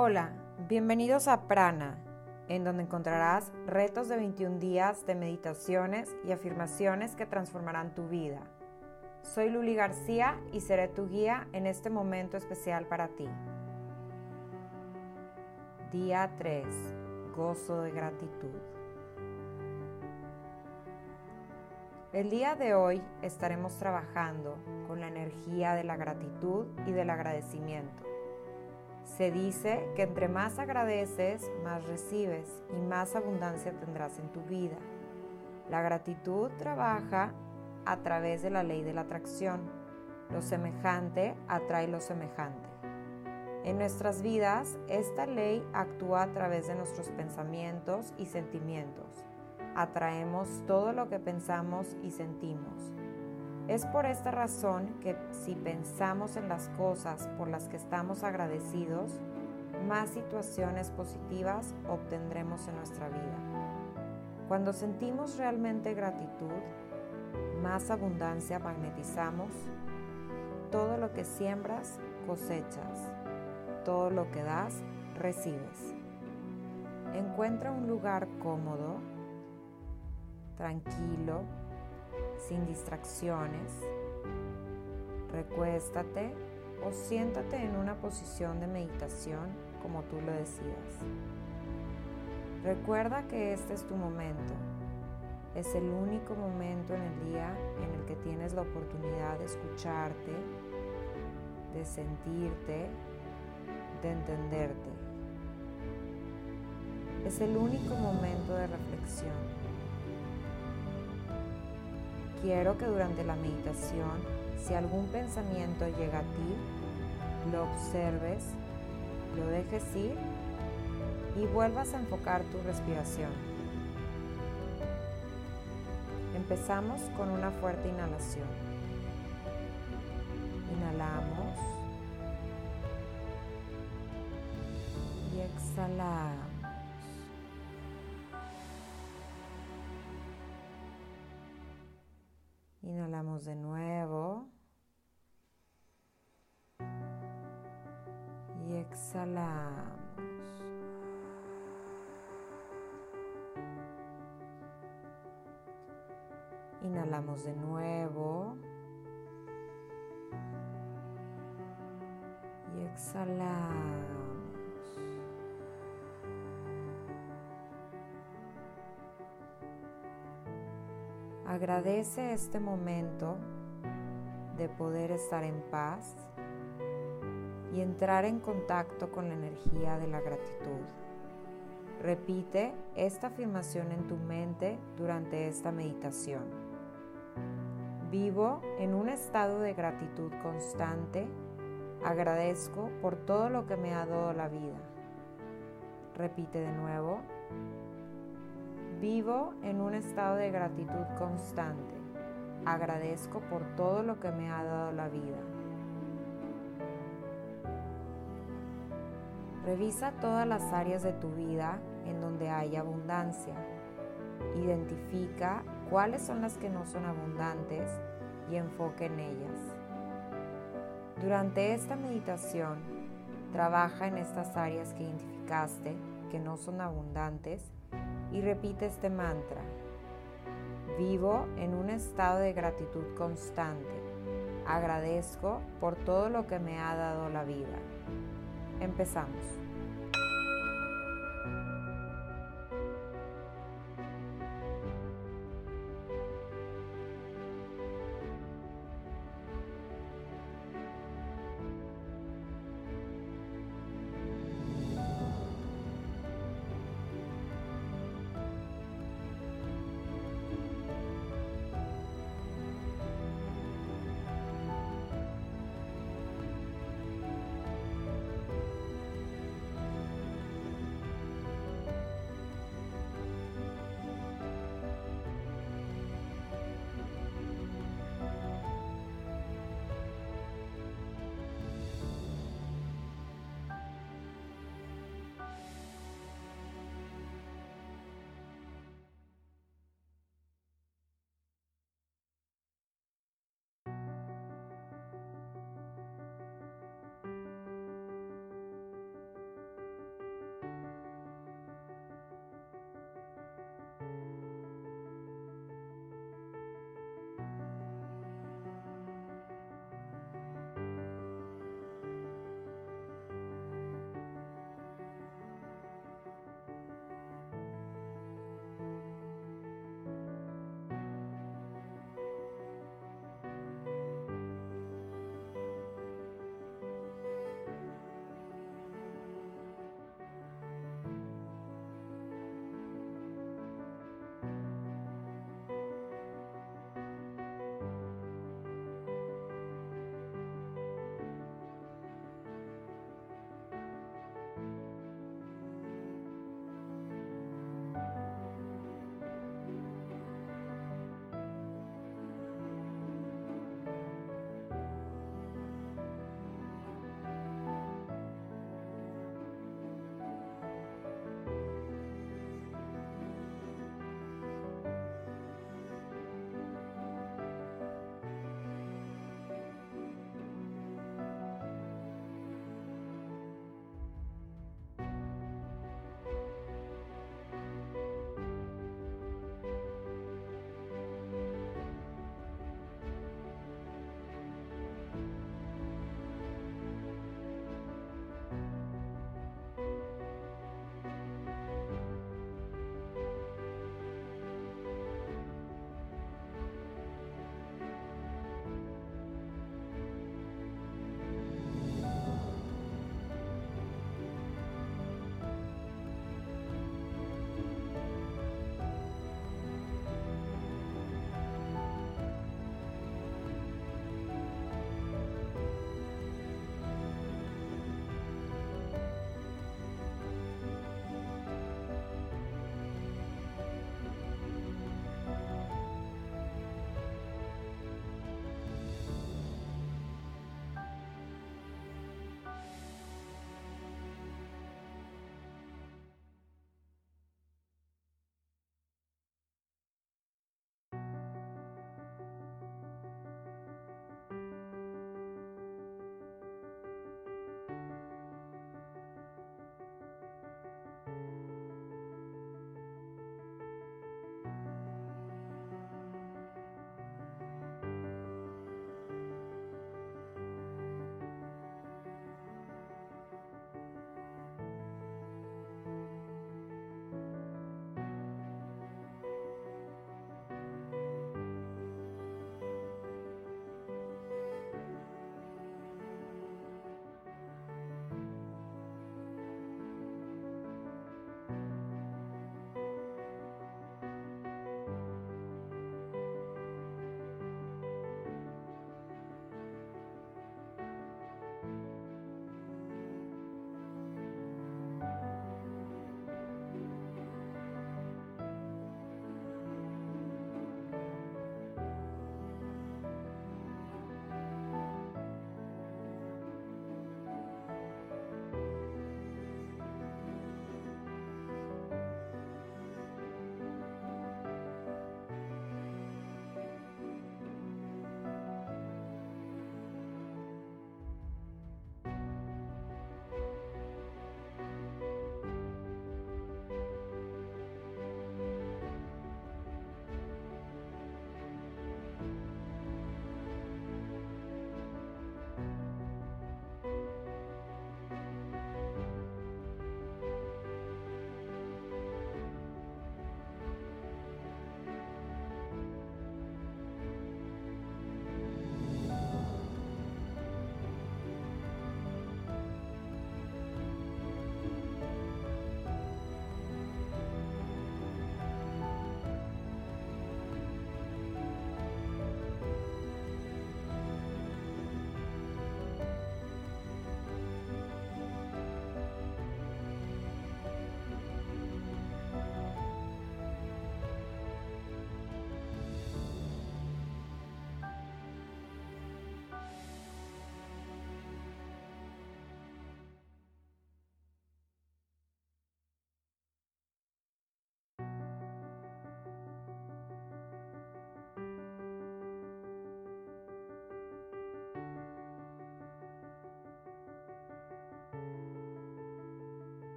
Hola, bienvenidos a Prana, en donde encontrarás retos de 21 días de meditaciones y afirmaciones que transformarán tu vida. Soy Luli García y seré tu guía en este momento especial para ti. Día 3. Gozo de gratitud. El día de hoy estaremos trabajando con la energía de la gratitud y del agradecimiento. Se dice que entre más agradeces, más recibes y más abundancia tendrás en tu vida. La gratitud trabaja a través de la ley de la atracción. Lo semejante atrae lo semejante. En nuestras vidas, esta ley actúa a través de nuestros pensamientos y sentimientos. Atraemos todo lo que pensamos y sentimos. Es por esta razón que si pensamos en las cosas por las que estamos agradecidos, más situaciones positivas obtendremos en nuestra vida. Cuando sentimos realmente gratitud, más abundancia magnetizamos. Todo lo que siembras, cosechas. Todo lo que das, recibes. Encuentra un lugar cómodo, tranquilo, sin distracciones. Recuéstate o siéntate en una posición de meditación como tú lo decidas. Recuerda que este es tu momento. Es el único momento en el día en el que tienes la oportunidad de escucharte, de sentirte, de entenderte. Es el único momento de reflexión. Quiero que durante la meditación, si algún pensamiento llega a ti, lo observes, lo dejes ir y vuelvas a enfocar tu respiración. Empezamos con una fuerte inhalación. Inhalamos y exhalamos. De nuevo. Y exhalamos. Inhalamos de nuevo. Y exhalamos. Agradece este momento de poder estar en paz y entrar en contacto con la energía de la gratitud. Repite esta afirmación en tu mente durante esta meditación. Vivo en un estado de gratitud constante. Agradezco por todo lo que me ha dado la vida. Repite de nuevo. Vivo en un estado de gratitud constante. Agradezco por todo lo que me ha dado la vida. Revisa todas las áreas de tu vida en donde hay abundancia. Identifica cuáles son las que no son abundantes y enfoque en ellas. Durante esta meditación, trabaja en estas áreas que identificaste que no son abundantes y repite este mantra. Vivo en un estado de gratitud constante. Agradezco por todo lo que me ha dado la vida. Empezamos.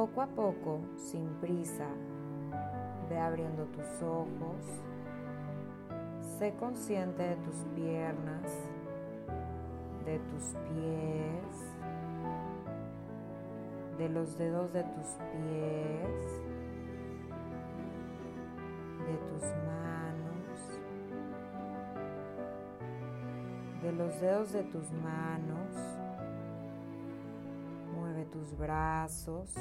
Poco a poco, sin prisa, ve abriendo tus ojos. Sé consciente de tus piernas, de tus pies, de los dedos de tus pies, de tus manos, de los dedos de tus manos tus brazos,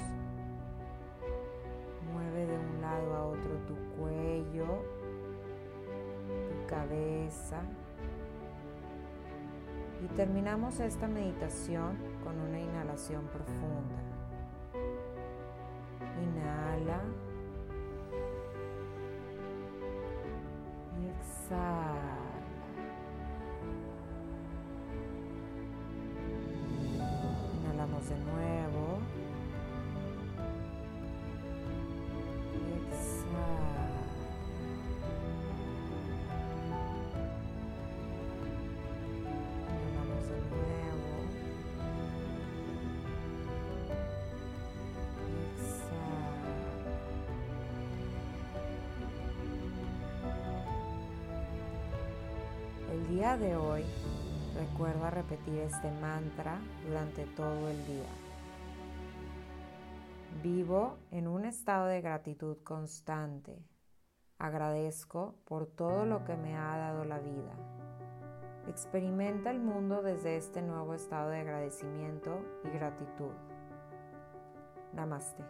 mueve de un lado a otro tu cuello, tu cabeza. Y terminamos esta meditación con una inhalación profunda. Inhala. Y exhala. Día de hoy Recuerda repetir este mantra durante todo el día. Vivo en un estado de gratitud constante. Agradezco por todo lo que me ha dado la vida. Experimenta el mundo desde este nuevo estado de agradecimiento y gratitud. Namaste.